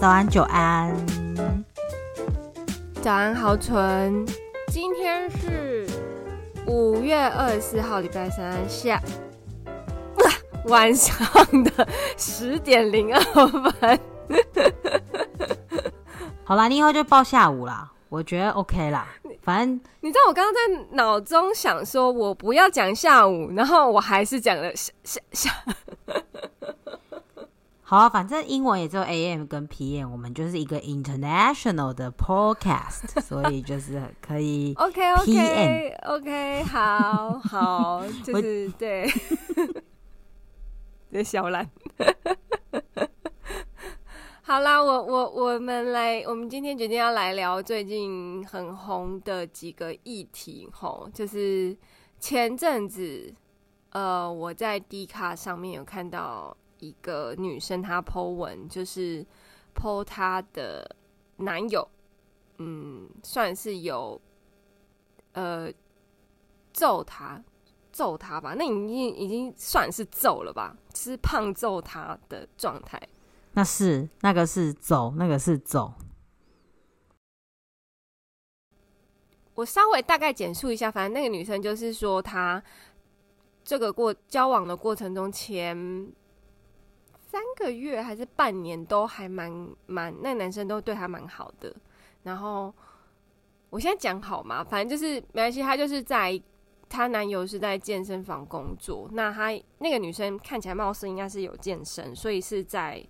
早安，久安。早安，豪纯。今天是五月二十四号，礼拜三下 晚上的十点零二分。好啦，你以后就报下午啦，我觉得 OK 啦。反正你知道，我刚刚在脑中想说，我不要讲下午，然后我还是讲了下下下。好啊，反正英文也只有 AM 跟 PM，我们就是一个 international 的 podcast，所以就是可以 OK OK OK，好好，就是我对，这小兰，好啦，我我我们来，我们今天决定要来聊最近很红的几个议题，吼，就是前阵子，呃，我在 D 卡上面有看到。一个女生她 po 文，就是 po 她的男友，嗯，算是有呃揍她揍她吧，那已经已经算是揍了吧，是胖揍她的状态。那是那个是揍，那个是揍。我稍微大概简述一下，反正那个女生就是说，她这个过交往的过程中前。三个月还是半年都还蛮蛮，那男生都对她蛮好的。然后我现在讲好嘛，反正就是没关系。她就是在她男友是在健身房工作，那她那个女生看起来貌似应该是有健身，所以是在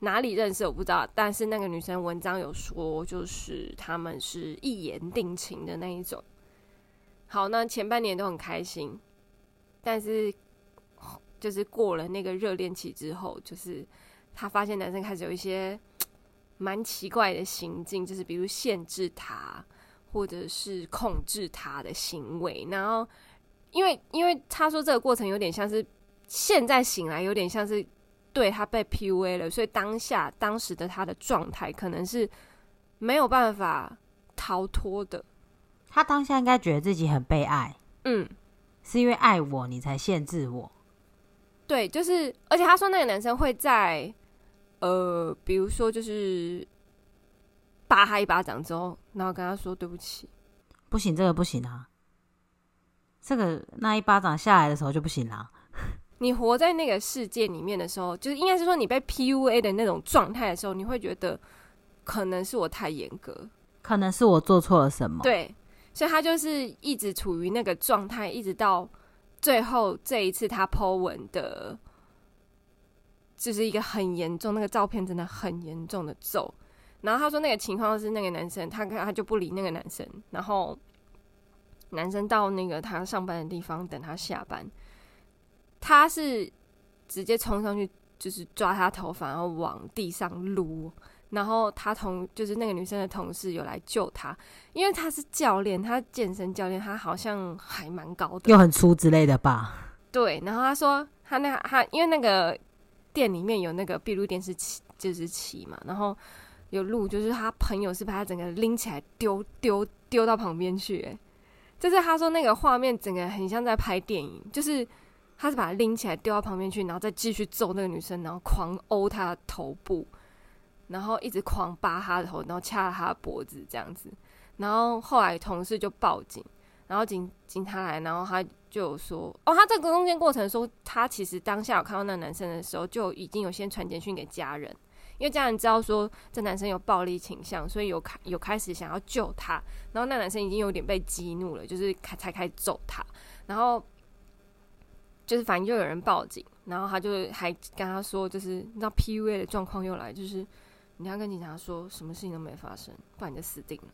哪里认识我不知道。但是那个女生文章有说，就是他们是一言定情的那一种。好，那前半年都很开心，但是。就是过了那个热恋期之后，就是他发现男生开始有一些蛮奇怪的行径，就是比如限制他或者是控制他的行为。然后，因为因为他说这个过程有点像是现在醒来有点像是对他被 PUA 了，所以当下当时的他的状态可能是没有办法逃脱的。他当下应该觉得自己很被爱，嗯，是因为爱我你才限制我。对，就是，而且他说那个男生会在，呃，比如说就是，打他一巴掌之后，然后跟他说对不起，不行，这个不行啊，这个那一巴掌下来的时候就不行了。你活在那个世界里面的时候，就是应该是说你被 PUA 的那种状态的时候，你会觉得可能是我太严格，可能是我做错了什么。对，所以他就是一直处于那个状态，一直到。最后这一次他 po 文的，就是一个很严重，那个照片真的很严重的揍。然后他说那个情况是那个男生，他他就不理那个男生，然后男生到那个他上班的地方等他下班，他是直接冲上去就是抓他头发，然后往地上撸。然后他同就是那个女生的同事有来救他，因为他是教练，他健身教练，他好像还蛮高的，又很粗之类的吧？对。然后他说他那他因为那个店里面有那个闭路电视器，就是器嘛，然后有录，就是他朋友是把他整个拎起来丢丢丢到旁边去，哎，就是他说那个画面整个很像在拍电影，就是他是把他拎起来丢到旁边去，然后再继续揍那个女生，然后狂殴她的头部。然后一直狂扒他的头，然后掐他的脖子这样子，然后后来同事就报警，然后警警察来，然后他就说：“哦，他这个中间过程说，他其实当下有看到那男生的时候，就已经有先传简讯给家人，因为家人知道说这男生有暴力倾向，所以有开有开始想要救他，然后那男生已经有点被激怒了，就是开才开始揍他，然后就是反正就有人报警，然后他就还跟他说，就是那 PUA 的状况又来，就是。”你要跟警察说，什么事情都没发生，不然你就死定了。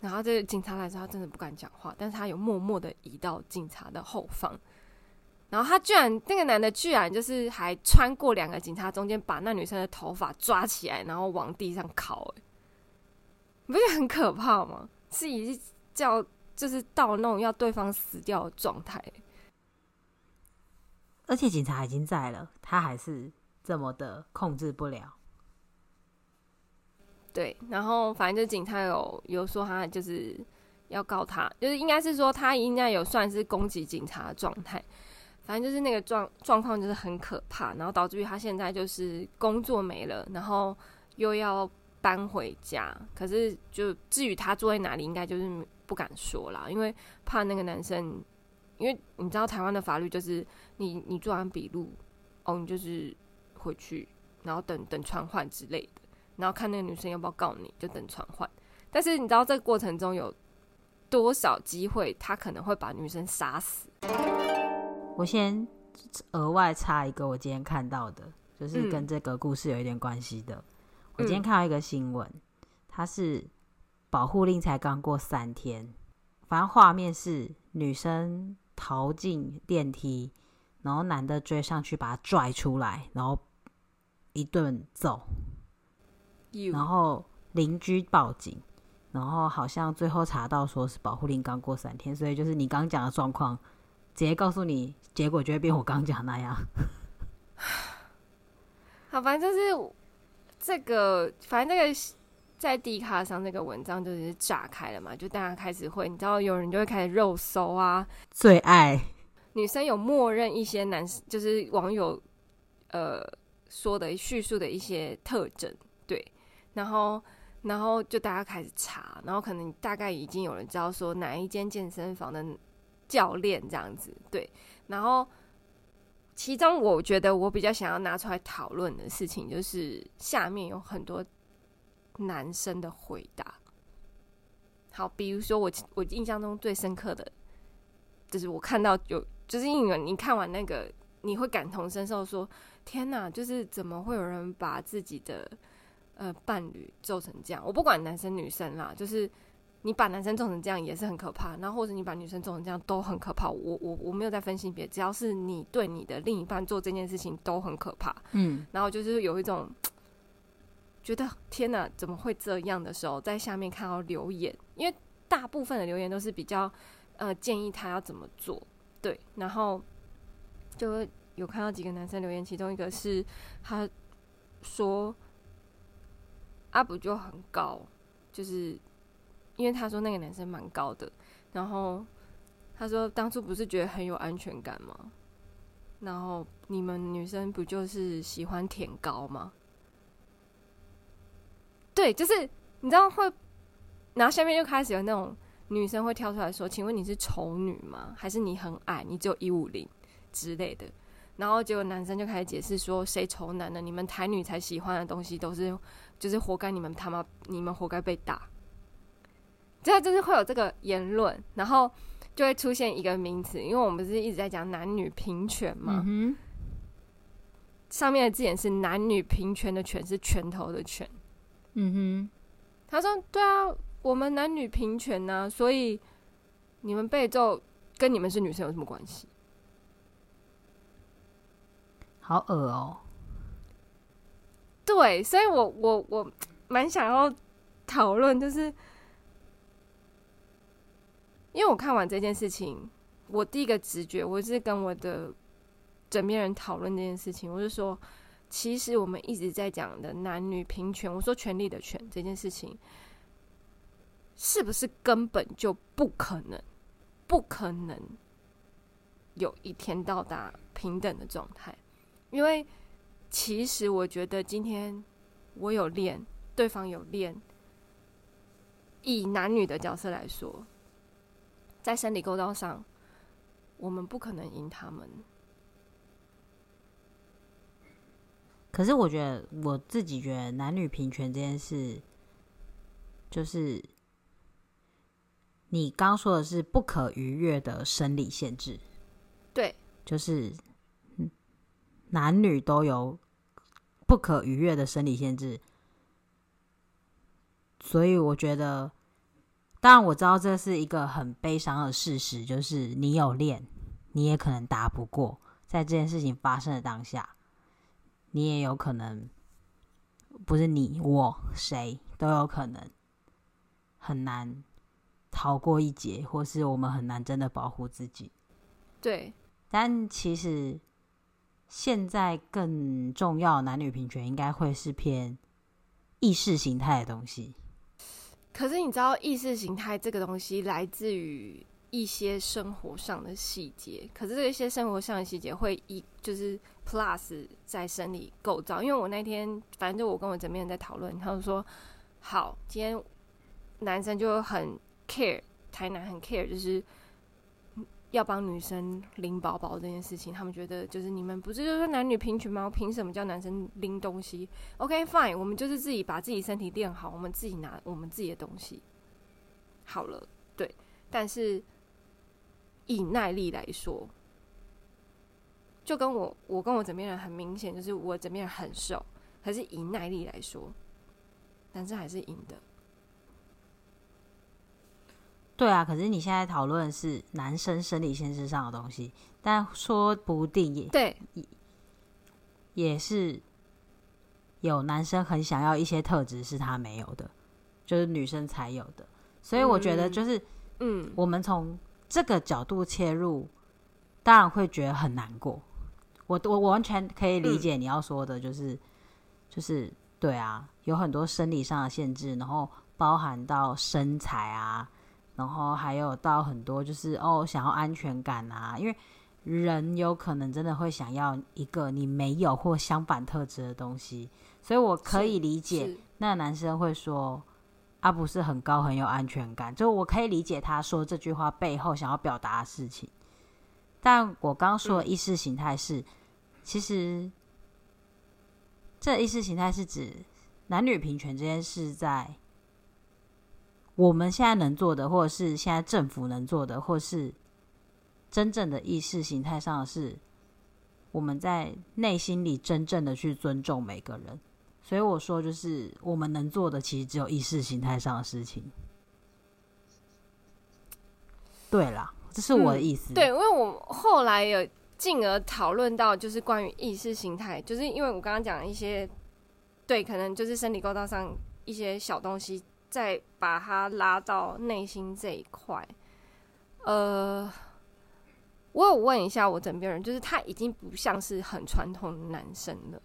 然后这个警察来之后，他真的不敢讲话，但是他有默默的移到警察的后方。然后他居然，那个男的居然就是还穿过两个警察中间，把那女生的头发抓起来，然后往地上拷。哎，不是很可怕吗？是已经叫就是到那种要对方死掉的状态。而且警察已经在了，他还是这么的控制不了。对，然后反正就警察有有说他就是要告他，就是应该是说他应该有算是攻击警察的状态。反正就是那个状状况就是很可怕，然后导致于他现在就是工作没了，然后又要搬回家。可是就至于他住在哪里，应该就是不敢说啦，因为怕那个男生。因为你知道台湾的法律就是你你做完笔录，哦，你就是回去，然后等等传唤之类的，然后看那个女生要不要告你，就等传唤。但是你知道这个过程中有多少机会他可能会把女生杀死？我先额外插一个我今天看到的，就是跟这个故事有一点关系的。嗯、我今天看到一个新闻，它是保护令才刚过三天，反正画面是女生。逃进电梯，然后男的追上去把她拽出来，然后一顿揍。然后邻居报警，然后好像最后查到说是保护令刚过三天，所以就是你刚讲的状况，直接告诉你结果就会变我刚讲那样。好，反正就是这个，反正这个。在 D 卡上那个文章就是炸开了嘛，就大家开始会，你知道有人就会开始肉搜啊，最爱女生有默认一些男生，就是网友呃说的叙述的一些特征，对，然后然后就大家开始查，然后可能大概已经有人知道说哪一间健身房的教练这样子，对，然后其中我觉得我比较想要拿出来讨论的事情，就是下面有很多。男生的回答，好，比如说我我印象中最深刻的，就是我看到有，就是因为你看完那个，你会感同身受，说天哪，就是怎么会有人把自己的呃伴侣揍成这样？我不管男生女生啦，就是你把男生揍成这样也是很可怕，然后或者你把女生揍成这样都很可怕。我我我没有在分性别，只要是你对你的另一半做这件事情都很可怕。嗯，然后就是有一种。觉得天哪，怎么会这样的时候，在下面看到留言，因为大部分的留言都是比较呃建议他要怎么做，对，然后就有看到几个男生留言，其中一个是他说阿布就很高，就是因为他说那个男生蛮高的，然后他说当初不是觉得很有安全感吗？然后你们女生不就是喜欢舔高吗？对，就是你知道会，然后下面就开始有那种女生会跳出来说：“请问你是丑女吗？还是你很矮，你只有一五零之类的？”然后结果男生就开始解释说：“谁丑男的？你们台女才喜欢的东西都是，就是活该你们他妈，你们活该被打。”这就是会有这个言论，然后就会出现一个名词，因为我们不是一直在讲男女平权嘛。嗯。上面的字眼是男女平权的“权”是拳头的“拳”。嗯哼，他说：“对啊，我们男女平权呐、啊，所以你们被揍跟你们是女生有什么关系？”好恶哦。对，所以我我我蛮想要讨论，就是因为我看完这件事情，我第一个直觉，我是跟我的枕边人讨论这件事情，我就说。其实我们一直在讲的男女平权，我说权利的权这件事情，是不是根本就不可能？不可能有一天到达平等的状态？因为其实我觉得今天我有练，对方有练，以男女的角色来说，在生理构造上，我们不可能赢他们。可是我觉得，我自己觉得男女平权这件事，就是你刚说的是不可逾越的生理限制，对，就是男女都有不可逾越的生理限制，所以我觉得，当然我知道这是一个很悲伤的事实，就是你有练，你也可能打不过，在这件事情发生的当下。你也有可能，不是你我谁都有可能很难逃过一劫，或是我们很难真的保护自己。对，但其实现在更重要男女平权，应该会是偏意识形态的东西。可是你知道，意识形态这个东西来自于一些生活上的细节。可是这些生活上的细节会一就是 plus 在生理构造。因为我那天反正就我跟我枕边人在讨论，他就说好，今天男生就很 care，台南很 care，就是。要帮女生拎包包这件事情，他们觉得就是你们不是就是男女平权吗？凭什么叫男生拎东西？OK fine，我们就是自己把自己身体练好，我们自己拿我们自己的东西好了。对，但是以耐力来说，就跟我我跟我枕边人很明显，就是我枕边人很瘦，可是以耐力来说，男生还是赢的。对啊，可是你现在讨论的是男生生理现实上的东西，但说不定也对，也是有男生很想要一些特质是他没有的，就是女生才有的。所以我觉得就是，嗯，我们从这个角度切入，嗯、当然会觉得很难过。我我完全可以理解你要说的，就是、嗯、就是对啊，有很多生理上的限制，然后包含到身材啊。然后还有到很多就是哦，想要安全感啊，因为人有可能真的会想要一个你没有或相反特质的东西，所以我可以理解那男生会说啊，不是很高很有安全感，就我可以理解他说这句话背后想要表达的事情。但我刚刚说的意识形态是，嗯、其实这意识形态是指男女平权这件事在。我们现在能做的，或者是现在政府能做的，或是真正的意识形态上的是，我们在内心里真正的去尊重每个人。所以我说，就是我们能做的，其实只有意识形态上的事情。对啦，这是我的意思。嗯，对，因为我后来有进而讨论到，就是关于意识形态，就是因为我刚刚讲的一些，对，可能就是身体构造上一些小东西。再把它拉到内心这一块，呃，我有问一下我枕边人，就是他已经不像是很传统的男生了。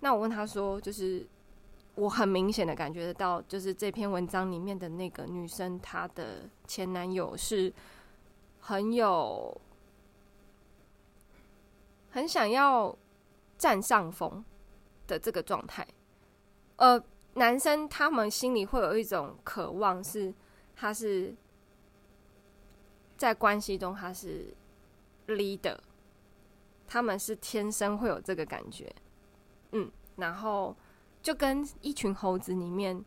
那我问他说，就是我很明显的感觉得到，就是这篇文章里面的那个女生，她的前男友是很有很想要占上风的这个状态，呃。男生他们心里会有一种渴望，是他是在关系中他是 leader，他们是天生会有这个感觉，嗯，然后就跟一群猴子里面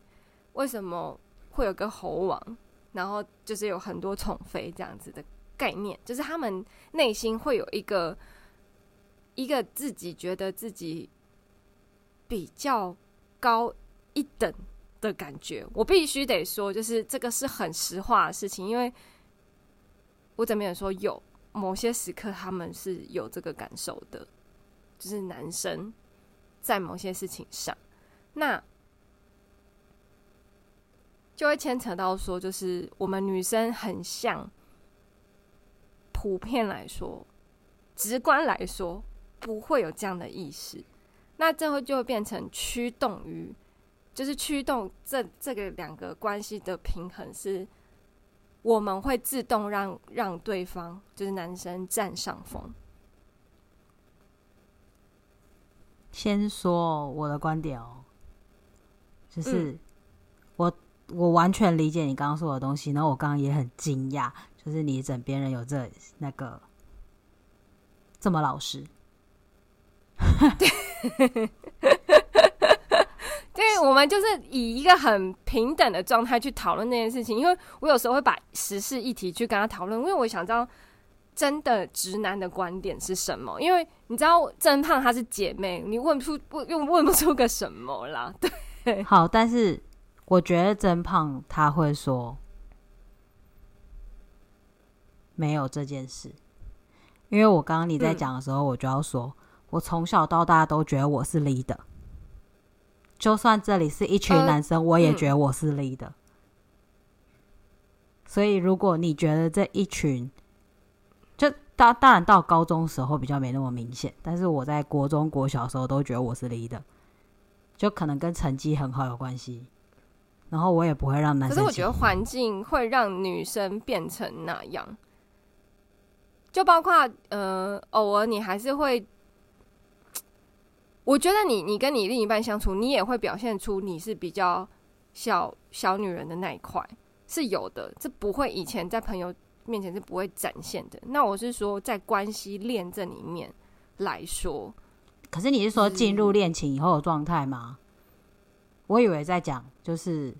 为什么会有个猴王，然后就是有很多宠妃这样子的概念，就是他们内心会有一个一个自己觉得自己比较高。一等的感觉，我必须得说，就是这个是很实话的事情，因为我怎么也说有某些时刻他们是有这个感受的，就是男生在某些事情上，那就会牵扯到说，就是我们女生很像，普遍来说，直观来说不会有这样的意识，那最后就会变成驱动于。就是驱动这这个两个关系的平衡，是我们会自动让让对方，就是男生占上风。先说我的观点哦，就是我我完全理解你刚刚说的东西，然后我刚刚也很惊讶，就是你枕边人有这那个这么老实。我们就是以一个很平等的状态去讨论那件事情，因为我有时候会把时事议题去跟他讨论，因为我想知道真的直男的观点是什么。因为你知道真胖她是姐妹，你问不出不又问不出个什么啦。对，好，但是我觉得真胖他会说没有这件事，因为我刚刚你在讲的时候，我就要说、嗯、我从小到大都觉得我是 leader。就算这里是一群男生，呃、我也觉得我是 leader。所以如果你觉得这一群，就当当然到高中时候比较没那么明显，但是我在国中国小时候都觉得我是 leader，就可能跟成绩很好有关系。然后我也不会让男生。可是我觉得环境会让女生变成那样，就包括呃，偶尔你还是会，我觉得你你跟你另一半相处，你也会表现出你是比较小小女人的那一块是有的，这不会以前在朋友面前是不会展现的。那我是说，在关系恋这里面来说，可是你是说进入恋情以后的状态吗？我以为在讲就是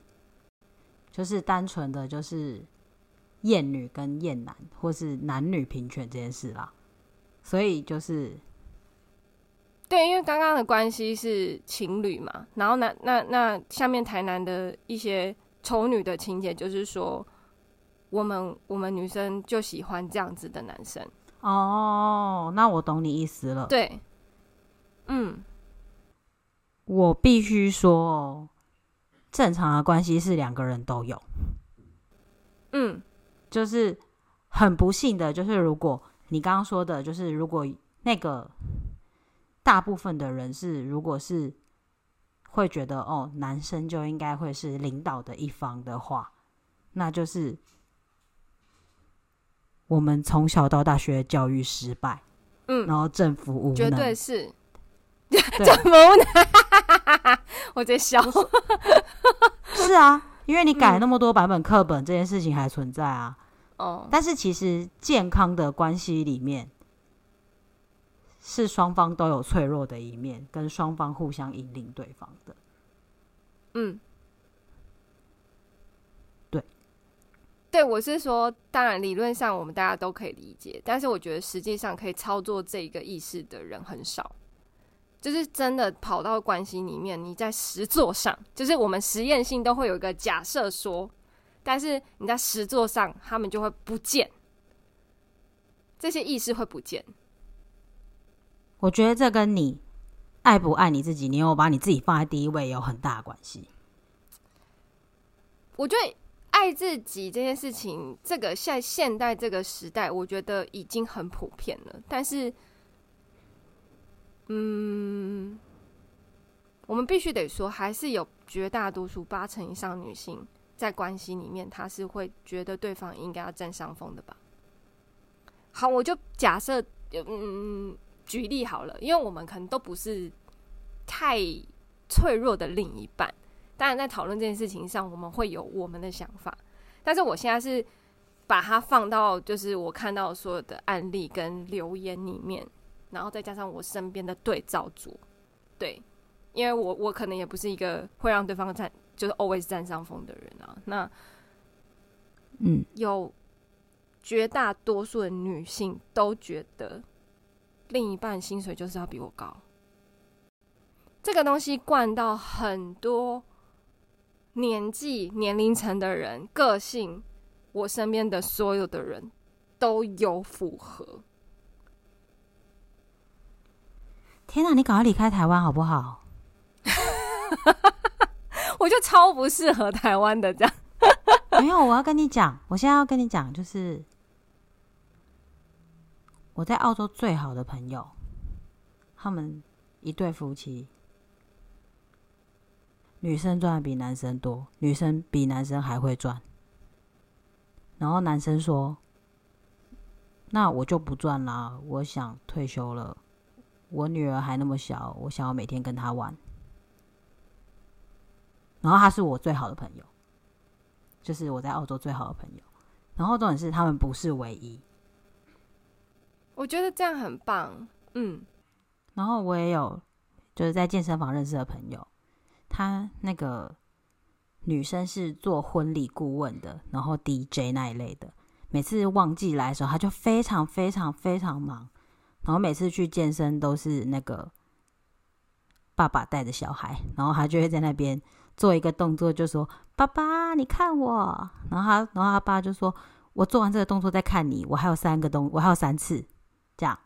就是单纯的就是厌女跟厌男，或是男女平权这件事啦。所以就是对，因为刚刚的关系是情侣嘛，然后那那那下面台南的一些丑女的情节，就是说我们我们女生就喜欢这样子的男生。哦，那我懂你意思了。对，嗯。我必须说，正常的关系是两个人都有。嗯，就是很不幸的，就是如果你刚刚说的，就是如果那个大部分的人是，如果是会觉得哦，男生就应该会是领导的一方的话，那就是我们从小到大学教育失败，嗯，然后政府无能，绝对是。怎么呢？我在笑。是啊，因为你改那么多版本课本，嗯，这件事情还存在啊。哦，但是其实健康的关系里面，是双方都有脆弱的一面，跟双方互相引领对方的。嗯，对，对，我是说，当然理论上我们大家都可以理解，但是我觉得实际上可以操作这个意识的人很少。就是真的跑到关系里面，你在实作上，就是我们实验性都会有一个假设说，但是你在实作上，他们就会不见，这些意识会不见。我觉得这跟你爱不爱你自己，你有把你自己放在第一位有很大的关系。我觉得爱自己这件事情，这个在现代这个时代，我觉得已经很普遍了，但是。嗯，我们必须得说，还是有绝大多数八成以上女性在关系里面，她是会觉得对方应该要占上风的吧？好，我就假设，嗯，举例好了，因为我们可能都不是太脆弱的另一半，当然在讨论这件事情上，我们会有我们的想法，但是我现在是把它放到就是我看到所有的案例跟留言里面。然后再加上我身边的对照组，对，因为我我可能也不是一个会让对方占就是 always 占上风的人啊。那，嗯，有绝大多数的女性都觉得另一半薪水就是要比我高，这个东西灌到很多年纪年龄层的人个性，我身边的所有的人都有符合。天哪，你赶快离开台湾好不好？我就超不适合台湾的这样。没有，我要跟你讲，我现在要跟你讲，就是我在澳洲最好的朋友，他们一对夫妻，女生赚的比男生多，女生比男生还会赚。然后男生说：“那我就不赚啦，我想退休了。”我女儿还那么小，我想要每天跟她玩。然后他是我最好的朋友，就是我在澳洲最好的朋友。然后重点是他们不是唯一，我觉得这样很棒。嗯，然后我也有就是在健身房认识的朋友，他那个女生是做婚礼顾问的，然后 DJ 那一类的。每次旺季来的时候，他就非常非常非常忙。然后每次去健身都是那个爸爸带着小孩，然后他就会在那边做一个动作，就说：“爸爸，你看我。”然后他，然后他爸就说：“我做完这个动作再看你，我还有三个动，我还有三次。”这样。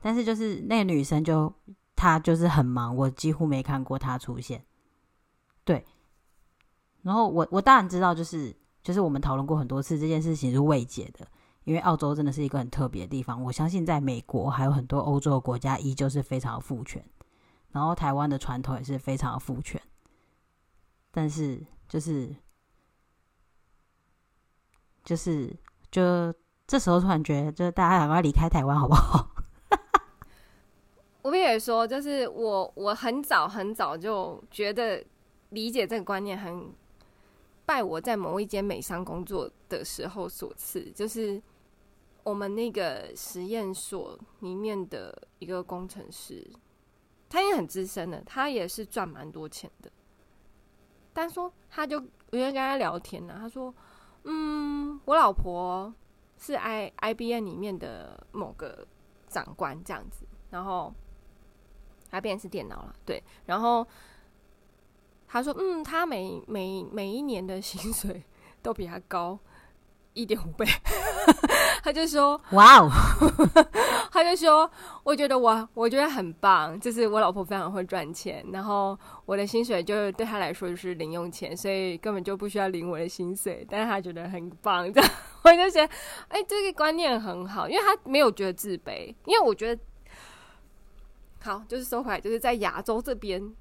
但是就是那个女生就她就是很忙，我几乎没看过她出现。对。然后我我当然知道，就是就是我们讨论过很多次这件事情是未解的，因为澳洲真的是一个很特别的地方。我相信在美国还有很多欧洲的国家依旧是非常父权，然后台湾的传统也是非常的父权，但是就是就是就这时候突然觉得，就是大家赶快离开台湾好不好？我必须说，就是我我很早很早就觉得理解这个观念很。拜我在某一间美商工作的时候所赐，就是我们那个实验所里面的一个工程师，他也很资深的，他也是赚蛮多钱的。但说他就我就跟他聊天呢、他说：“嗯，我老婆是 I I B N 里面的某个长官这样子，然后他变成是电脑了，对，然后。”他说：“嗯，他每每每一年的薪水 都比他高一点五倍。”他就说：“哇哦！” 他就说：“我觉得我我觉得很棒，就是我老婆非常会赚钱，然后我的薪水就对他来说就是零用钱，所以根本就不需要领我的薪水。但是他觉得很棒，这样 我就觉得，哎，这个观念很好，因为他没有觉得自卑，因为我觉得，好，就是说回来，就是在亚洲这边。”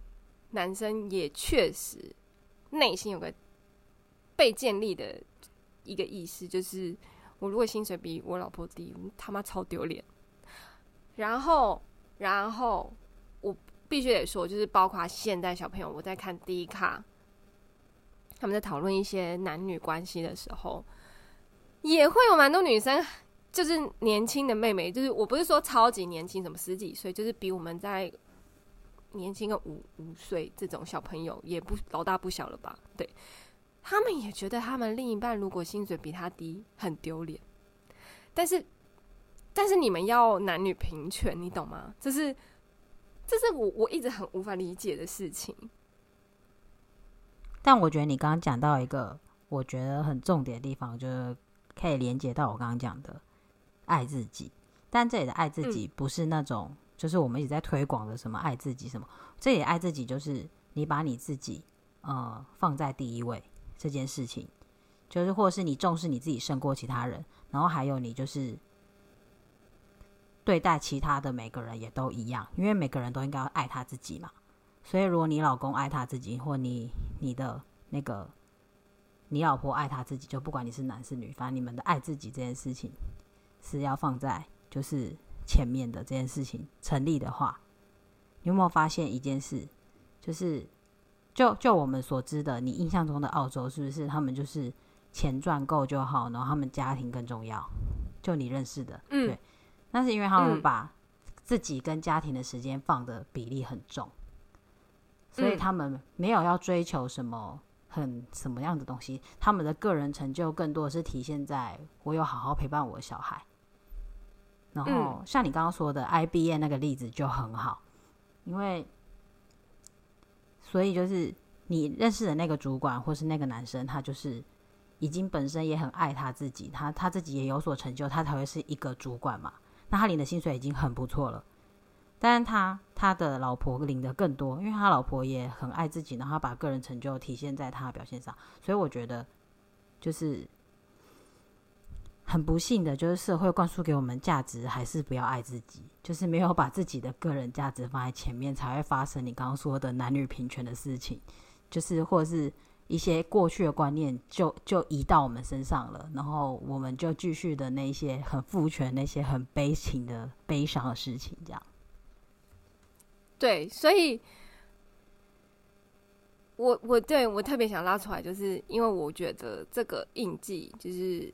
男生也确实内心有个被建立的一个意识，就是我如果薪水比我老婆低，他妈超丢脸。然后，然后我必须得说，就是包括现在小朋友，我在看 D 卡，他们在讨论一些男女关系的时候，也会有蛮多女生，就是年轻的妹妹，就是我不是说超级年轻，什么十几岁，就是比我们在。年轻个五五岁这种小朋友也不老大不小了吧？对，他们也觉得他们另一半如果薪水比他低很丢脸，但是但是你们要男女平权，你懂吗？这是这是我我一直很无法理解的事情。但我觉得你刚刚讲到一个我觉得很重点的地方，就是可以连接到我刚刚讲的爱自己，但这里的爱自己不是那种。就是我们一直在推广的什么爱自己什么，这里爱自己就是你把你自己呃放在第一位这件事情，就是或是你重视你自己胜过其他人，然后还有你就是对待其他的每个人也都一样，因为每个人都应该要爱他自己嘛。所以如果你老公爱他自己，或你你的那个你老婆爱他自己，就不管你是男是女，反正你们的爱自己这件事情是要放在就是。前面的这件事情成立的话，你有没有发现一件事？就是就就我们所知的，你印象中的澳洲是不是他们就是钱赚够就好，然后他们家庭更重要？就你认识的，嗯，对，那是因为他们把自己跟家庭的时间放的比例很重，所以他们没有要追求什么很什么样的东西，他们的个人成就更多的是体现在我有好好陪伴我的小孩。然后像你刚刚说的 IBA 那个例子就很好，因为所以就是你认识的那个主管或是那个男生，他就是已经本身也很爱他自己，他他自己也有所成就，他才会是一个主管嘛。那他领的薪水已经很不错了，但是他他的老婆领的更多，因为他老婆也很爱自己，然后把个人成就体现在他的表现上，所以我觉得就是。很不幸的就是社会灌输给我们价值，还是不要爱自己，就是没有把自己的个人价值放在前面，才会发生你刚刚说的男女平权的事情，就是或者是一些过去的观念就就移到我们身上了，然后我们就继续的那些很父权、那些很悲情的悲伤的事情，这样。对，所以我我对我特别想拉出来，就是因为我觉得这个印记就是。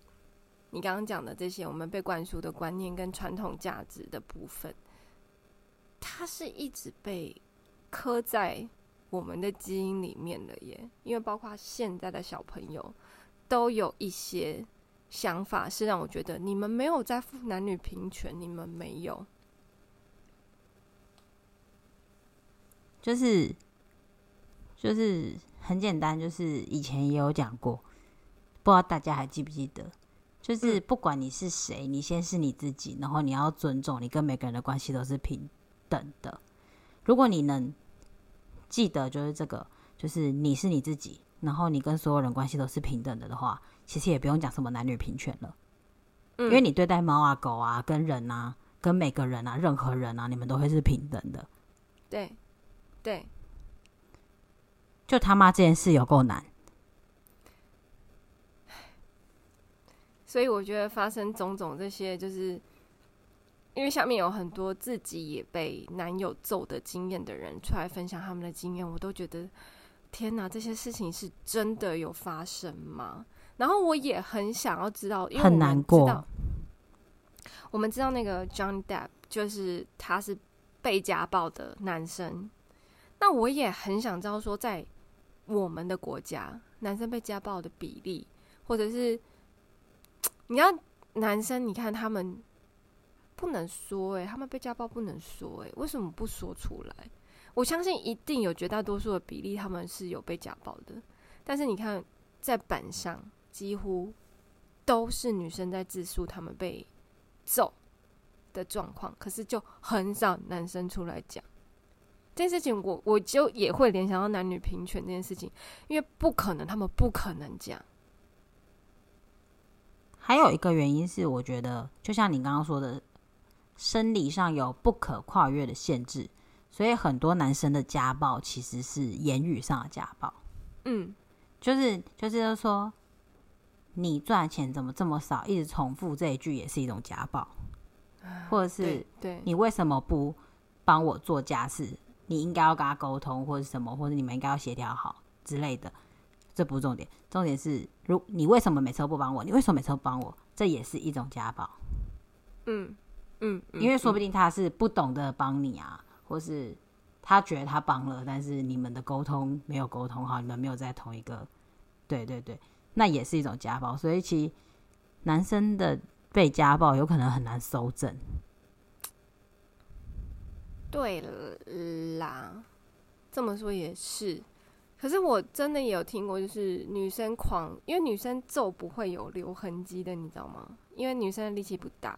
你刚刚讲的这些，我们被灌输的观念跟传统价值的部分，它是一直被刻在我们的基因里面的耶。因为包括现在的小朋友，都有一些想法，是让我觉得你们没有在乎男女平权，你们没有，就是就是很简单，就是以前也有讲过，不知道大家还记不记得？就是不管你是谁，你先是你自己，然后你要尊重你跟每个人的关系都是平等的。如果你能记得，就是这个，就是你是你自己，然后你跟所有人关系都是平等的的话，其实也不用讲什么男女平权了。嗯，因为你对待猫啊、狗啊、跟人啊、跟每个人啊、任何人啊，你们都会是平等的。对，对，就他妈这件事有够难。所以我觉得发生种种这些，就是因为下面有很多自己也被男友揍的经验的人出来分享他们的经验，我都觉得天哪，这些事情是真的有发生吗？然后我也很想要知道，因为很难过。我们知道那个 Johnny Depp 就是他是被家暴的男生，那我也很想知道说，在我们的国家，男生被家暴的比例，或者是。你要男生，你看他们不能说哎、他们被家暴不能说哎、为什么不说出来？我相信一定有绝大多数的比例他们是有被家暴的，但是你看在板上几乎都是女生在自述他们被揍的状况，可是就很少男生出来讲这件事情我。我我就也会联想到男女平权这件事情，因为不可能，他们不可能讲。还有一个原因是，我觉得就像你刚刚说的，生理上有不可跨越的限制，所以很多男生的家暴其实是言语上的家暴。嗯，就是就是说，你赚钱怎么这么少？一直重复这一句也是一种家暴，或者是对你为什么不帮我做家事？你应该要跟他沟通，或者什么，或者你们应该要协调好之类的。这不是重点，重点是，如你为什么每次都不帮我？你为什么每次都不帮我？这也是一种家暴。嗯嗯，嗯，因为说不定他是不懂得帮你啊，嗯、或是他觉得他帮了，但是你们的沟通没有沟通好，你们没有在同一个，对对对，那也是一种家暴。所以其实男生的被家暴有可能很难收正。对啦，这么说也是。可是我真的也有听过，就是女生狂，因为女生揍不会有留痕迹的，你知道吗？因为女生的力气不大。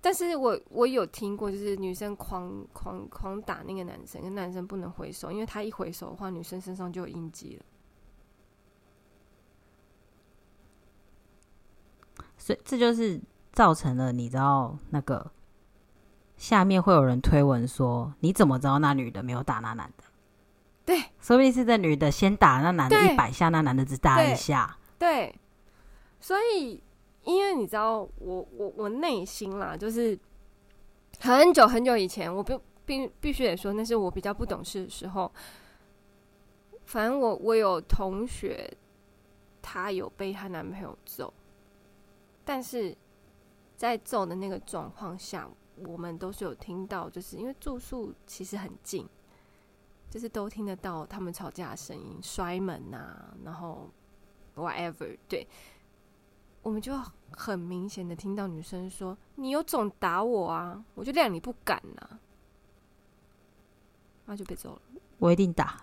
但是我我有听过，就是女生狂狂狂打那个男生，跟男生不能回手，因为他一回手的话，女生身上就有印记了。所以这就是造成了，你知道那个下面会有人推文说，你怎么知道那女的没有打那男的？对，说不定是这女的先打那男的一百下，那男的只打一下。对，所以因为你知道，我我我内心啦，就是很久很久以前，我不必必须得说，那是我比较不懂事的时候。反正我我有同学，她有被她男朋友揍，但是在揍的那个状况下，我们都是有听到，就是因为住宿其实很近。就是都听得到他们吵架的声音，摔门啊，然后 whatever，对，我们就很明显的听到女生说：“你有种打我啊，我就谅你不敢呐。”然后就被揍了。我一定打。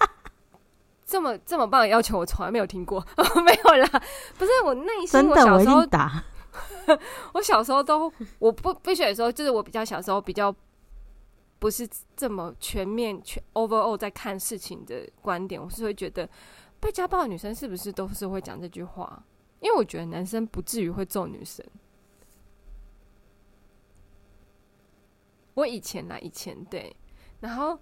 这么这么棒的要求，我从来没有听过。没有啦，不是我内心，真的，我小时候我一定打。我小时候都我不必须得说，就是我比较小时候比较。不是这么全面、全 overall 在看事情的观点，我是会觉得被家暴的女生是不是都是会讲这句话？因为我觉得男生不至于会揍女生。我以前啦，以前对，然后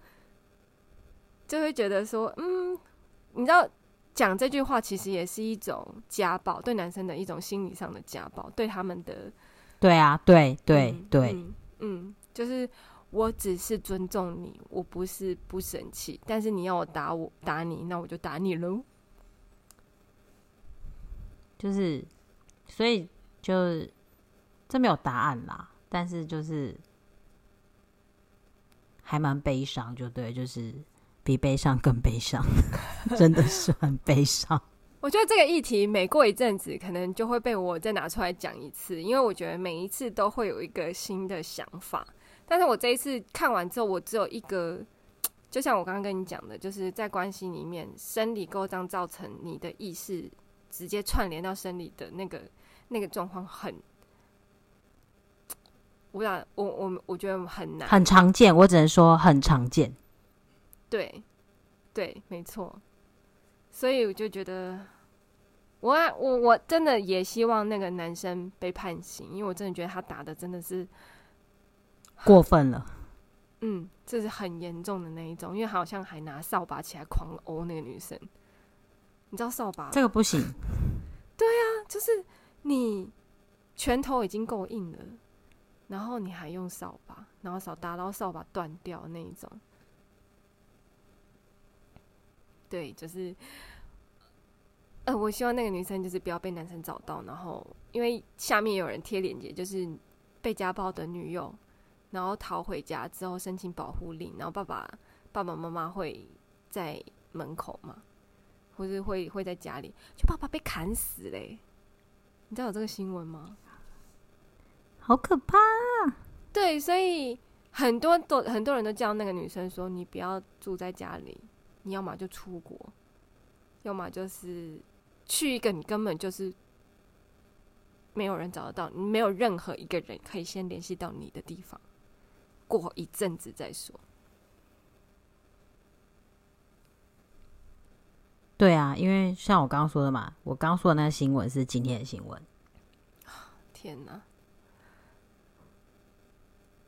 就会觉得说，嗯，你知道，讲这句话其实也是一种家暴，对男生的一种心理上的家暴，对他们的，对啊，对对、嗯、对，嗯，嗯，就是。我只是尊重你，我不是不生气，但是你要我打我打你，那我就打你喽。就是，所以就这没有答案啦，但是就是还蛮悲伤，就对，就是比悲伤更悲伤，真的是很悲伤。我觉得这个议题每过一阵子，可能就会被我再拿出来讲一次，因为我觉得每一次都会有一个新的想法。但是我这一次看完之后，我只有一个，就像我刚刚跟你讲的，就是在关系里面，生理构造造成你的意识直接串联到生理的那个那个状况，很，我想我我我觉得很难，很常见，我只能说很常见。对，对，没错。所以我就觉得我，我我我真的也希望那个男生被判刑，因为我真的觉得他打的真的是过分了。嗯，这是很严重的那一种，因为好像还拿扫把起来狂殴那个女生。你知道扫把？这个不行。对啊，就是你拳头已经够硬了，然后你还用扫把，然后扫打到扫把断掉那一种。对，就是，呃，我希望那个女生就是不要被男生找到，然后因为下面有人贴链接，就是被家暴的女友，然后逃回家之后申请保护令，然后爸爸爸爸妈妈会在门口嘛，或是会会在家里，就爸爸被砍死嘞，你知道有这个新闻吗？好可怕啊！对，所以很多都很多人都叫那个女生说，你不要住在家里。你要么就出国，要么就是去一个你根本就是没有人找得到，你没有任何一个人可以先联系到你的地方，过一阵子再说。对啊，因为像我刚刚说的嘛，我刚刚说的那个新闻是今天的新闻。天哪！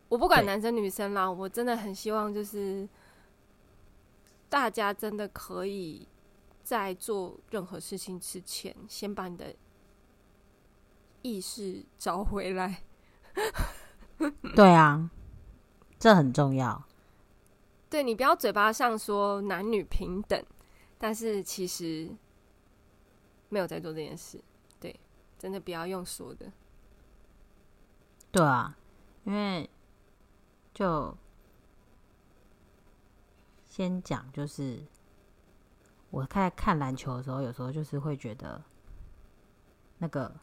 我不管男生女生啦，我真的很希望就是。大家真的可以在做任何事情之前，先把你的意识找回来。对啊，这很重要。对，你不要嘴巴上说男女平等，但是其实没有在做这件事。对，真的不要用说的。对啊，因为就。先讲，就是我在看篮球的时候，有时候就是会觉得那个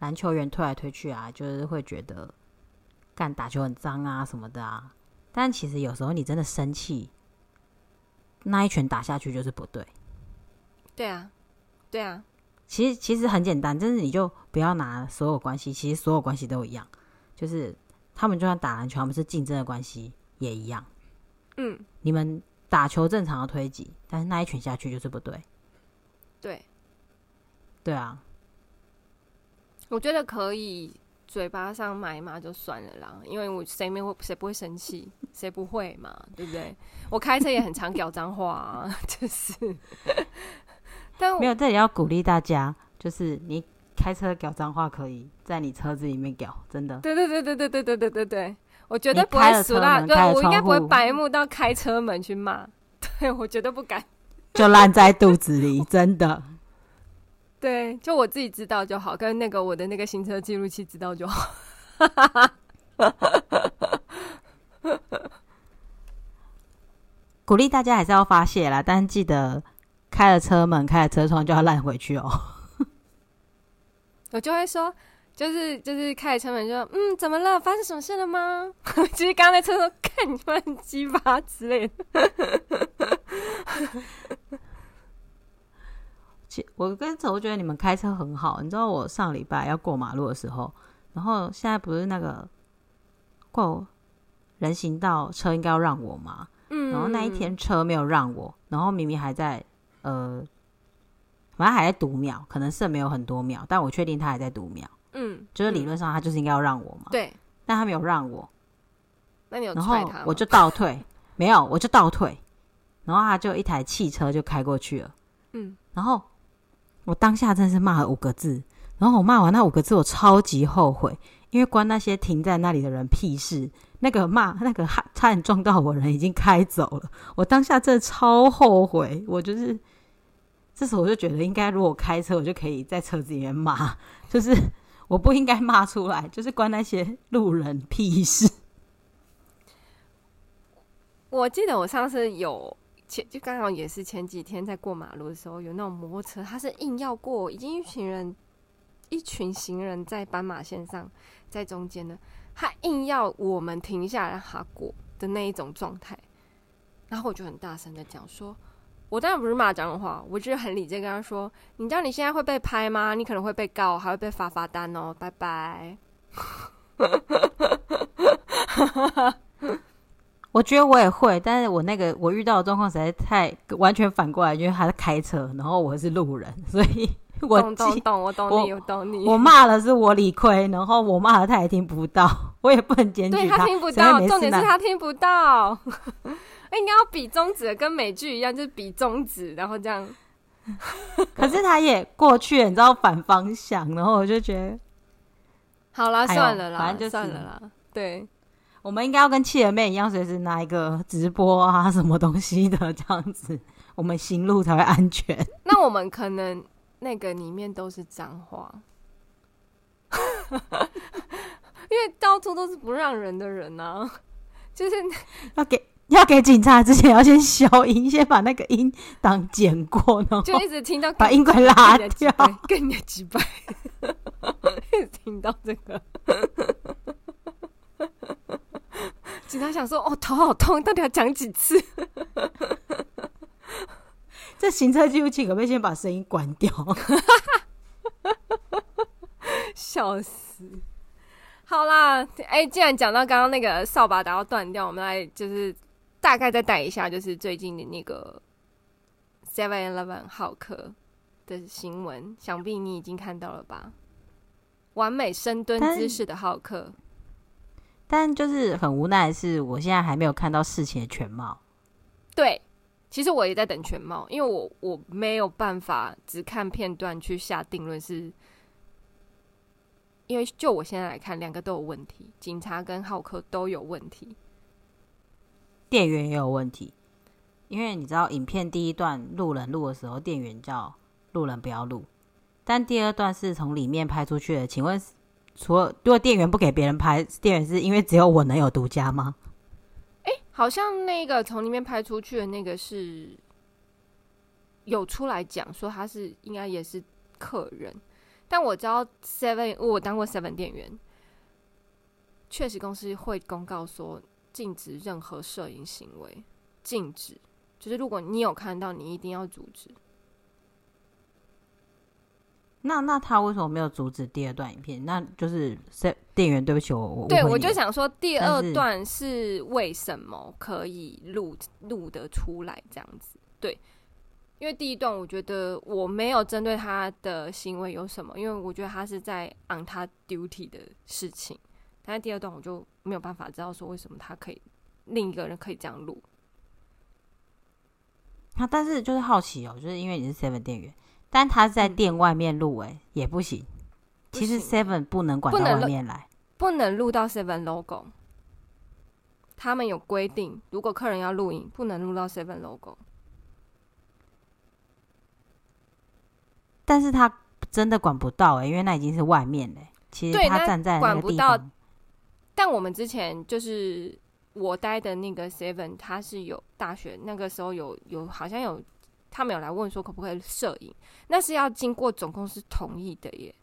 篮球员推来推去啊，就是会觉得干打球很脏啊什么的啊。但其实有时候你真的生气，那一拳打下去就是不对。对啊，对啊。其实其实很简单，就是你就不要拿所有关系，其实所有关系都一样，就是他们就算打篮球，他们是竞争的关系也一样。嗯，你们打球正常的推挤，但是那一拳下去就是不对。对，对啊，我觉得可以嘴巴上骂一骂就算了啦，因为我谁没会谁不会生气，谁不会嘛，对不对？我开车也很常讲脏话啊，就是。但我没有，这里要鼓励大家，就是你开车讲脏话可以在你车子里面讲，真的。对对对对对对对对对对。我绝对不会死啦，对，我应该不会白目到开车门去骂，对，我绝对不敢，就烂在肚子里，真的。对，就我自己知道就好，跟那个我的那个行车记录器知道就好。鼓励大家还是要发泄啦，但记得开了车门、开了车窗就要烂回去哦。我就会说。就是就是开车门就说嗯，怎么了？发生什么事了吗？其实刚刚在车上看你们鸡巴之类的。其我跟陈，我觉得你们开车很好。你知道我上礼拜要过马路的时候，然后现在不是那个过人行道车应该要让我吗？嗯。然后那一天车没有让我，然后明明还在呃，反正还在读秒，可能剩没有很多秒，但我确定他还在读秒。嗯，就是理论上他就是应该要让我嘛，对，但他没有让我，那你有然后我就倒退，没有，我就倒退，然后他就一台汽车就开过去了，嗯，然后我当下真是骂了五个字，然后我骂完那五个字，我超级后悔，因为关那些停在那里的人屁事，那个骂那个差点撞到我人已经开走了，我当下真的超后悔，我就是这时候我就觉得应该如果开车，我就可以在车子里面骂，就是。我不应该骂出来，就是关那些路人屁事。我记得我上次有前，就刚好也是前几天在过马路的时候，有那种摩托车，他是硬要过，已经一群人，一群行人在斑马线上，在中间的，他硬要我们停下来让他过的那一种状态，然后我就很大声的讲说。我当然不是骂脏话，我就是很理智跟他说：“你知道你现在会被拍吗？你可能会被告，还会被罚罚单哦，拜拜。”我觉得我也会，但是我那个我遇到的状况实在太完全反过来，因为他在开车，然后我是路人，所以我懂懂懂，我懂你，我懂你。我骂了是我理亏，然后我骂了他也听不到，我也不能检举他。对，他听不到，重点是他听不到。应该要比中指，跟美剧一样，就是比中指，然后这样。可是他也过去了，你知道反方向，然后我就觉得，好啦，算了啦，反正就算了啦。对。我们应该要跟企鹅妹一样，随时拿一个直播啊，什么东西的这样子，我们行路才会安全。那我们可能那个里面都是脏话，因为到处都是不让人的人啊，就是要给要给警察之前要先消音，先把那个音档剪过，然后就一直听到把音轨拉掉，更加几百，一直听到这个。警察想说：“哦，头好痛，到底要讲几次？” 这行车记录器可不可以先把声音关掉？笑死！好啦，哎、欸，既然讲到刚刚那个扫把打到断掉，我们来就是大概再带一下，就是最近的那个 Seven Eleven 好客的新闻，想必你已经看到了吧？完美深蹲姿势的浩克。但就是很无奈的是，我现在还没有看到事情的全貌。对，其实我也在等全貌，因为我我没有办法只看片段去下定论，是因为就我现在来看，两个都有问题，警察跟浩克都有问题，店员也有问题。因为你知道，影片第一段路人录的时候，店员叫路人不要录，但第二段是从里面拍出去的，请问？除了如果店员不给别人拍，店员是因为只有我能有独家吗？哎、好像那个从里面拍出去的那个是有出来讲说他是应该也是客人，但我知道 Seven，我当过 Seven 店员，确实公司会公告说禁止任何摄影行为，禁止，就是如果你有看到，你一定要阻止。那那他为什么没有阻止第二段影片？那就是店员，对不起，我我对我就想说，第二段是为什么可以录录得出来这样子？对，因为第一段我觉得我没有针对他的行为有什么，因为我觉得他是在 on 他 duty 的事情。但是第二段我就没有办法知道说为什么他可以另一个人可以这样录。他、啊、但是就是好奇哦，就是因为你是 seven 店员。但他在店外面录，哎，也不行。其实 Seven 不能管到外面来，不能录到 Seven logo。他们有规定，如果客人要录影，不能录到 Seven logo。但是他真的管不到，哎，因为那已经是外面嘞。其实他站在那个地方，管不到。但我们之前就是我待的那个 Seven，他是有大学那个时候有有好像有。他们有来问说可不可以摄影，那是要经过总公司同意的耶，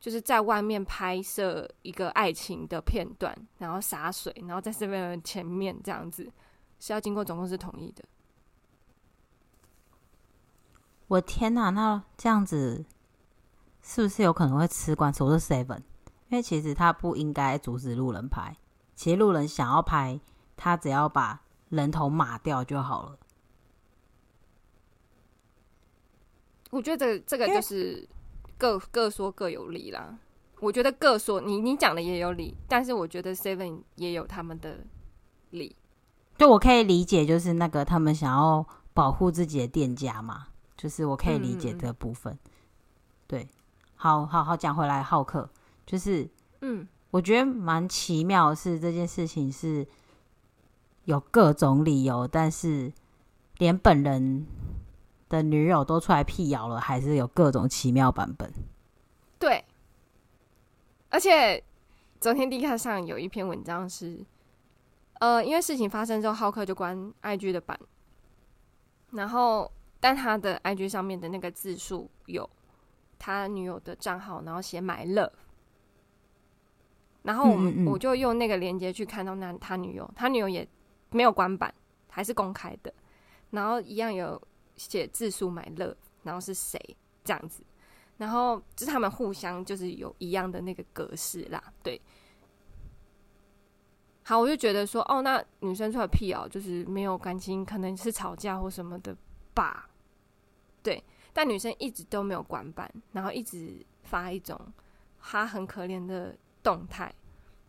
就是在外面拍摄一个爱情的片段，然后洒水，然后在 Seven 前面这样子，是要经过总公司同意的。我天哪，那这样子是不是有可能会吃官司？我是 Seven，因为其实他不应该阻止路人拍，其实路人想要拍，他只要把人头码掉就好了。我觉得这个这个就是各各说各有理啦。我觉得各说你你讲的也有理，但是我觉得 Seven 也有他们的理。就我可以理解，就是那个他们想要保护自己的店家嘛，就是我可以理解这部分。嗯、对，好好好，讲回来，浩克就是，嗯，我觉得蛮奇妙的是这件事情是有各种理由，但是连本人。的女友都出来辟谣了，还是有各种奇妙版本。对，而且昨天 D 卡上有一篇文章是，呃，因为事情发生之后，浩克就关 IG 的版，然后但他的 IG 上面的那个字数有他女友的账号，然后写 My Love，然后我们我就用那个链接去看到那他女友，他女友也没有关版，还是公开的，然后一样有。写字数买乐，然后是谁这样子，然后就是他们互相就是有一样的那个格式啦，对。好，我就觉得说，哦，那女生出来辟谣，就是没有感情，可能是吵架或什么的吧。对，但女生一直都没有管板，然后一直发一种她很可怜的动态，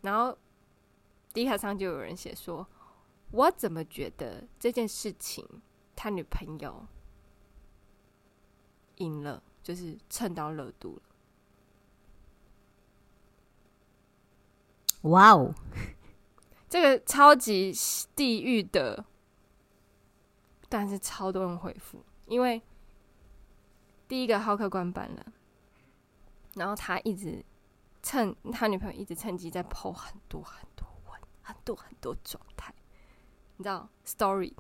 然后 D 卡上就有人写说，我怎么觉得这件事情他女朋友赢了，就是蹭到热度了。哇哦！这个超级地狱的，但是超多人回复，因为第一个浩克关板了，然后他一直趁他女朋友一直趁机在 po 很多很多文，很多很多状态，你知道 story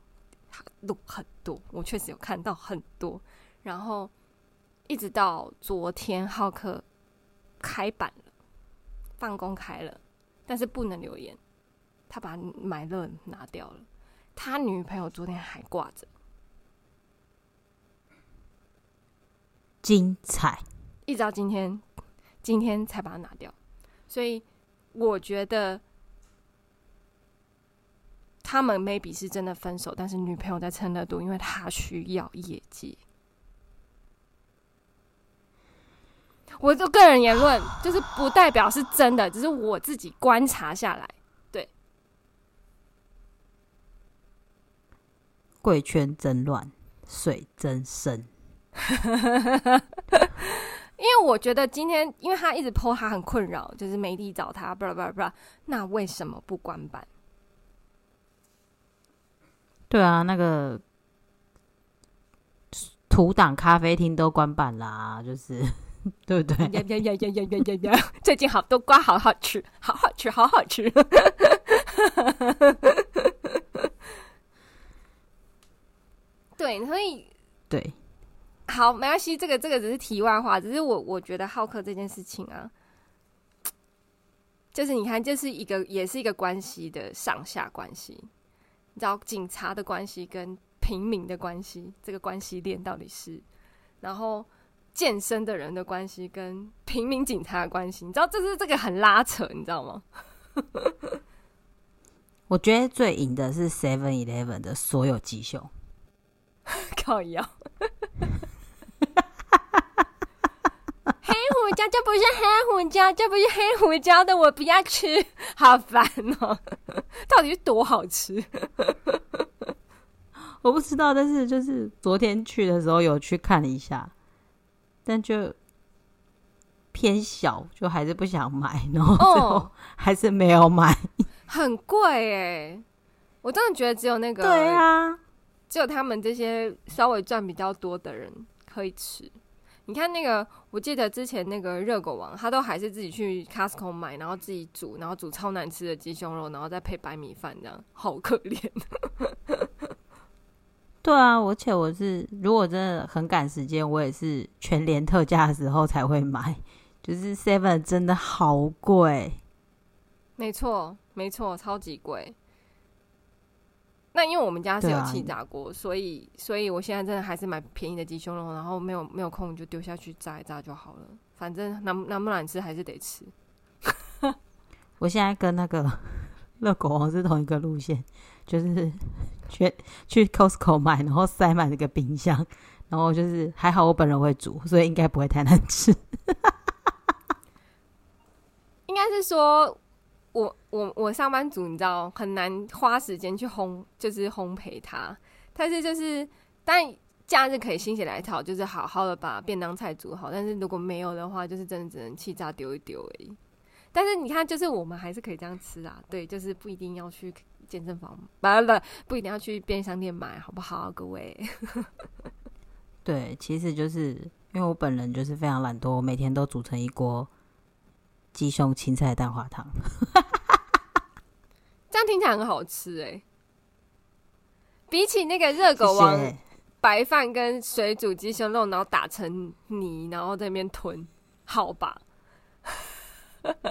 他录很多，我确实有看到很多，然后一直到昨天浩克开板了，放公开了。但是不能留言，他把买乐拿掉了。他女朋友昨天还挂着，精彩，一直到今天，今天才把它拿掉。所以我觉得他们 maybe 是真的分手，但是女朋友在蹭热度，因为他需要业绩。我就个人言论，就是不代表是真的，只是我自己观察下来。对，贵圈真乱，水真深。因为我觉得今天，因为他一直 po，他很困扰，就是媒体找他，不不不，那为什么不关板？对啊，那个图档咖啡厅都关板啦，就是。对不对？呀呀呀呀呀呀呀呀！最近好多瓜，好好吃，好好吃，好好吃。对，所以对，好，没关系。这个这个只是题外话，只是我我觉得好客这件事情啊，就是你看，这是一个也是一个关系的上下关系，你知道警察的关系跟平民的关系，这个关系链到底是，然后。健身的人的关系跟平民警察的关系，你知道这是这个很拉扯，你知道吗？我觉得最赢的是 Seven Eleven 的所有鸡胸，靠腰。黑胡椒这不是黑胡椒，这不是黑胡椒的，我不要吃，好烦哦！到底是多好吃？我不知道，但是就是昨天去的时候有去看一下。但就偏小，就还是不想买，然后最后还是没有买。哦、很贵哎！我真的觉得只有那个对啊，只有他们这些稍微赚比较多的人可以吃。你看那个，我记得之前那个热狗王，他都还是自己去 Costco 买，然后自己煮，然后煮超难吃的鸡胸肉，然后再配白米饭，这样好可怜。对啊，而且我是如果真的很赶时间，我也是全联特价的时候才会买。就是 Seven 真的好贵，没错没错，超级贵。那因为我们家是有气炸锅，啊，所以所以我现在真的还是买便宜的鸡胸肉，然后没有没有空就丢下去炸一炸就好了。反正难难不难吃还是得吃。我现在跟那个 热狗王是同一个路线，就是。去去 Costco 买，然后塞满那个冰箱，然后就是还好我本人会煮，所以应该不会太难吃。应该是说我我我上班族，你知道很难花时间去烘，就是烘焙它。但是就是，但假日可以心血来潮，就是好好的把便当菜煮好。但是如果没有的话，就是真的只能气炸丢一丢而已。但是你看，就是我们还是可以这样吃啊。对，就是不一定要去。健身房，完了不一定要去便利商店买，好不好，各位？对，其实就是因为我本人就是非常懒惰，我每天都煮成一锅鸡胸青菜蛋花汤，这样听起来很好吃哎。比起那个热狗王白饭跟水煮鸡胸肉，然后打成泥，然后在那边吞，好吧？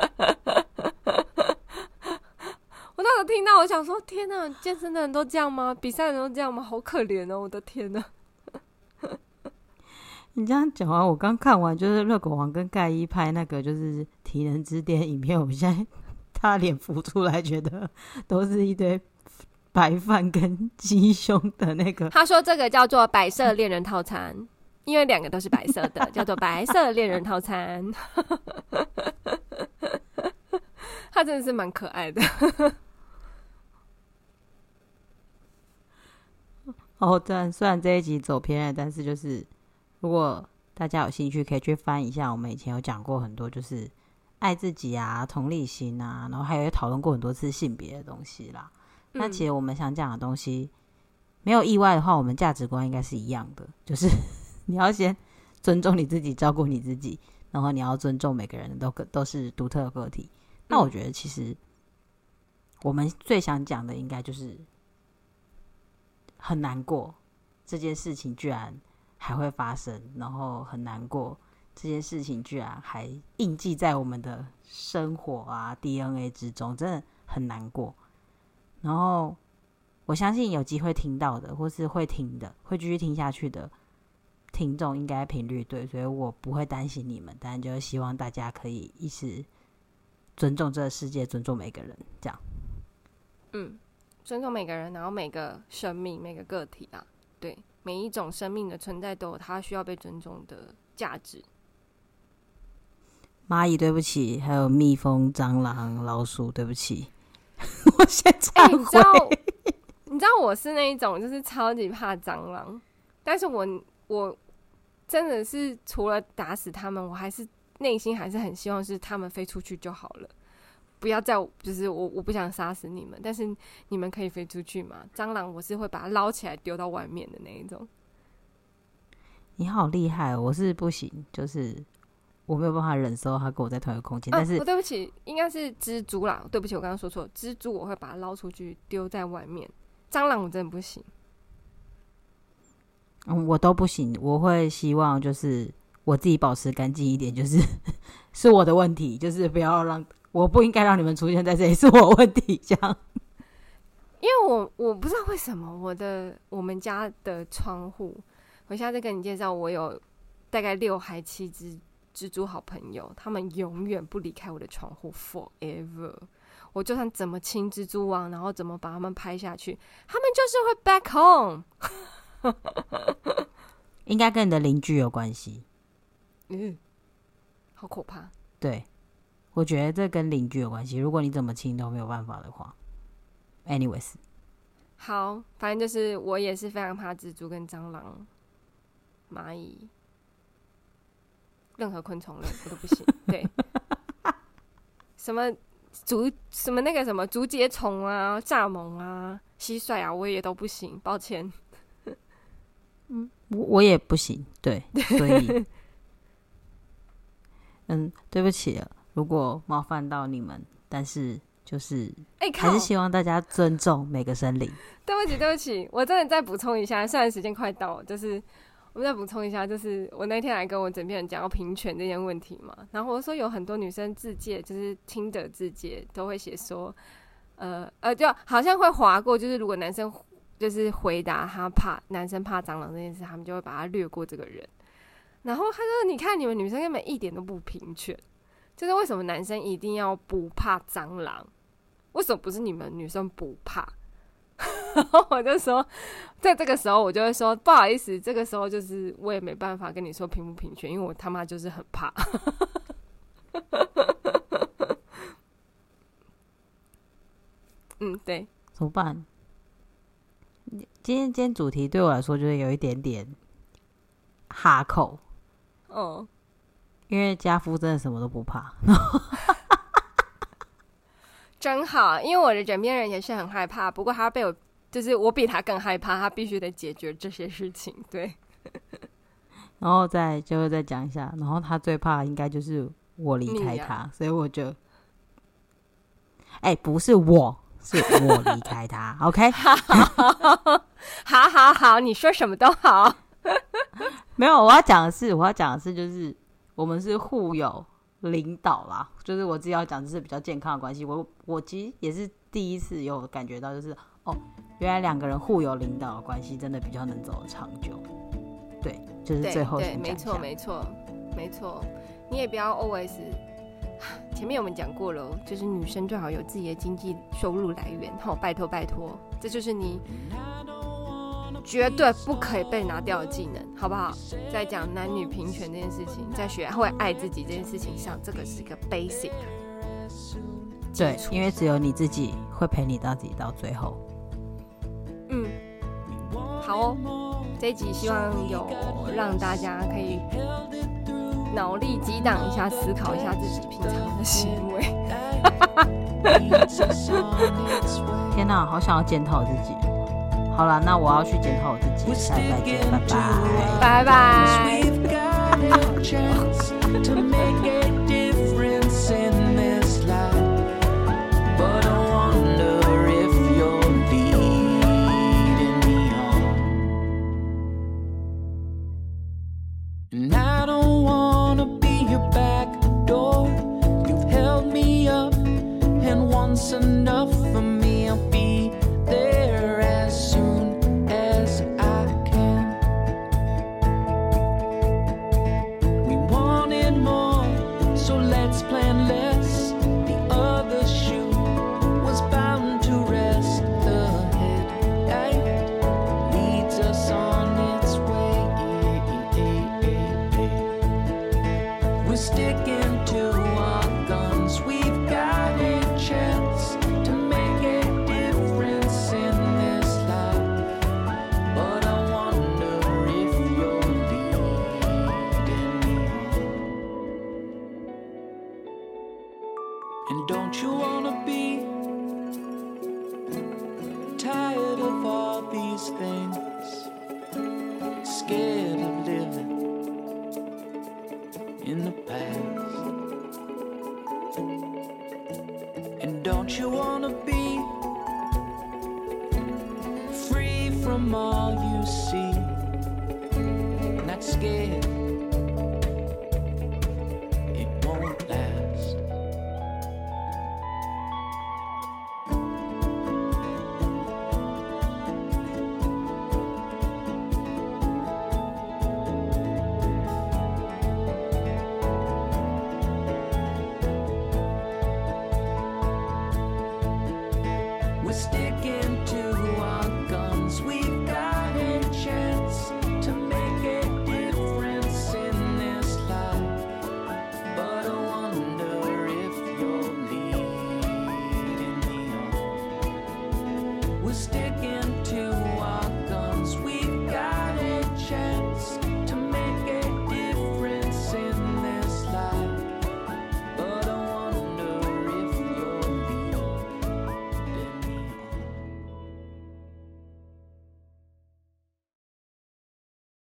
我听到，我想说，天哪！健身的人都这样吗？比赛的人都这样吗？好可怜哦！我的天哪！你这样讲完，我刚看完就是热狗王跟盖伊拍那个就是体能之巅影片，我现在他脸浮出来，觉得都是一堆白饭跟鸡胸的那个。他说这个叫做白色恋人套餐，因为两个都是白色的，叫做白色恋人套餐。他真的是蛮可爱的。哦，虽然虽然这一集走偏了，但是就是如果大家有兴趣，可以去翻一下，我们以前有讲过很多，就是爱自己啊、同理心啊，然后还有讨论过很多次性别的东西啦。嗯、那其实我们想讲的东西，没有意外的话，我们价值观应该是一样的，就是 你要先尊重你自己，照顾你自己，然后你要尊重每个人都都是独特的个体。那我觉得其实我们最想讲的，应该就是。很难过，这件事情居然还会发生，然后很难过，这件事情居然还印记在我们的生活啊 DNA 之中，真的很难过。然后我相信有机会听到的，或是会听的，会继续听下去的听众，应该频率对，所以我不会担心你们，但就是希望大家可以一直尊重这个世界，尊重每个人，这样。嗯。尊重每个人，然后每个生命、每个个体啊，对，每一种生命的存在都有它需要被尊重的价值。蚂蚁，对不起，还有蜜蜂、蟑螂、老鼠，对不起。我先忏悔。欸，你知道，你知道我是那一种，就是超级怕蟑螂，但是我我真的是除了打死他们，我还是内心还是很希望是他们飞出去就好了。不要再，就是我我不想杀死你们，但是你们可以飞出去嘛。蟑螂我是会把它捞起来丢到外面的那一种。你好厉害，我是不行，就是我没有办法忍受它跟我在同一个空间。但是，哦，对不起，应该是蜘蛛啦。对不起，我刚刚说错，蜘蛛我会把它捞出去丢在外面。蟑螂我真的不行。嗯，我都不行。我会希望就是我自己保持干净一点，就是 是我的问题，就是不要让。我不应该让你们出现在这里，是我问题，这样。因为我我不知道为什么我的我们家的窗户，我现在在跟你介绍，我有大概六还七只蜘蛛好朋友，他们永远不离开我的窗户，forever。我就算怎么清蜘蛛网，然后怎么把他们拍下去，他们就是会 back home。应该跟你的邻居有关系。嗯，好可怕。对。我觉得这跟邻居有关系。如果你怎么亲都没有办法的话，anyways，好，反正就是我也是非常怕蜘蛛跟蟑螂、蚂蚁，任何昆虫类我都不行。对，什么竹什么那个什么竹节虫啊、蚱蜢啊、蟋蟀啊，我也都不行。抱歉，嗯，我我也不行。对，所以，嗯，对不起了。如果冒犯到你们，但是就是，哎，还是希望大家尊重每个生灵。对不起，对不起，我真的再补充一下，虽然时间快到了，就是我们再补充一下，就是我那天来跟我枕边人讲到平权这件问题嘛，然后我说有很多女生自介，就是听的自介都会写说，呃呃，就好像会划过，就是如果男生就是回答他怕男生怕蟑螂这件事，他们就会把他略过这个人。然后他说：“你看你们女生根本一点都不平权。”就是为什么男生一定要不怕蟑螂？为什么不是你们女生不怕？然 后我就说，在这个时候我就会说不好意思，这个时候就是我也没办法跟你说平不平权，因为我他妈就是很怕。嗯，对，怎么办？今天今天主题对我来说就是有一点点哈口，哦。因为家夫真的什么都不怕，真好。因为我的枕边人也是很害怕，不过他被我，就是我比他更害怕，他必须得解决这些事情。对，然后再就再讲一下，然后他最怕应该就是我离开他，啊、所以我就，哎、欸，不是我，是我离开他。OK，好好好，你说什么都好。没有，我要讲的是，我要讲的是，就是。我们是互有领导啦，就是我自己要讲，就是比较健康的关系。我我其实也是第一次有感觉到，就是哦，原来两个人互有领导的关系，真的比较能走得长久。对，就是最后对，对，没错，没错，没错。你也不要 always，前面我们讲过了，就是女生最好有自己的经济收入来源。好，拜托拜托，这就是你绝对不可以被拿掉的技能，好不好？在讲男女平权这件事情，在学会爱自己这件事情上，这个是一个 basic。对，因为只有你自己会陪你到自己到最后。嗯，好哦，这一集希望有让大家可以。脑力激荡一下，思考一下自己平常的行为。天哪，好想要检讨自己。好了，那我要去检讨我自己。下次再见，拜拜，拜拜。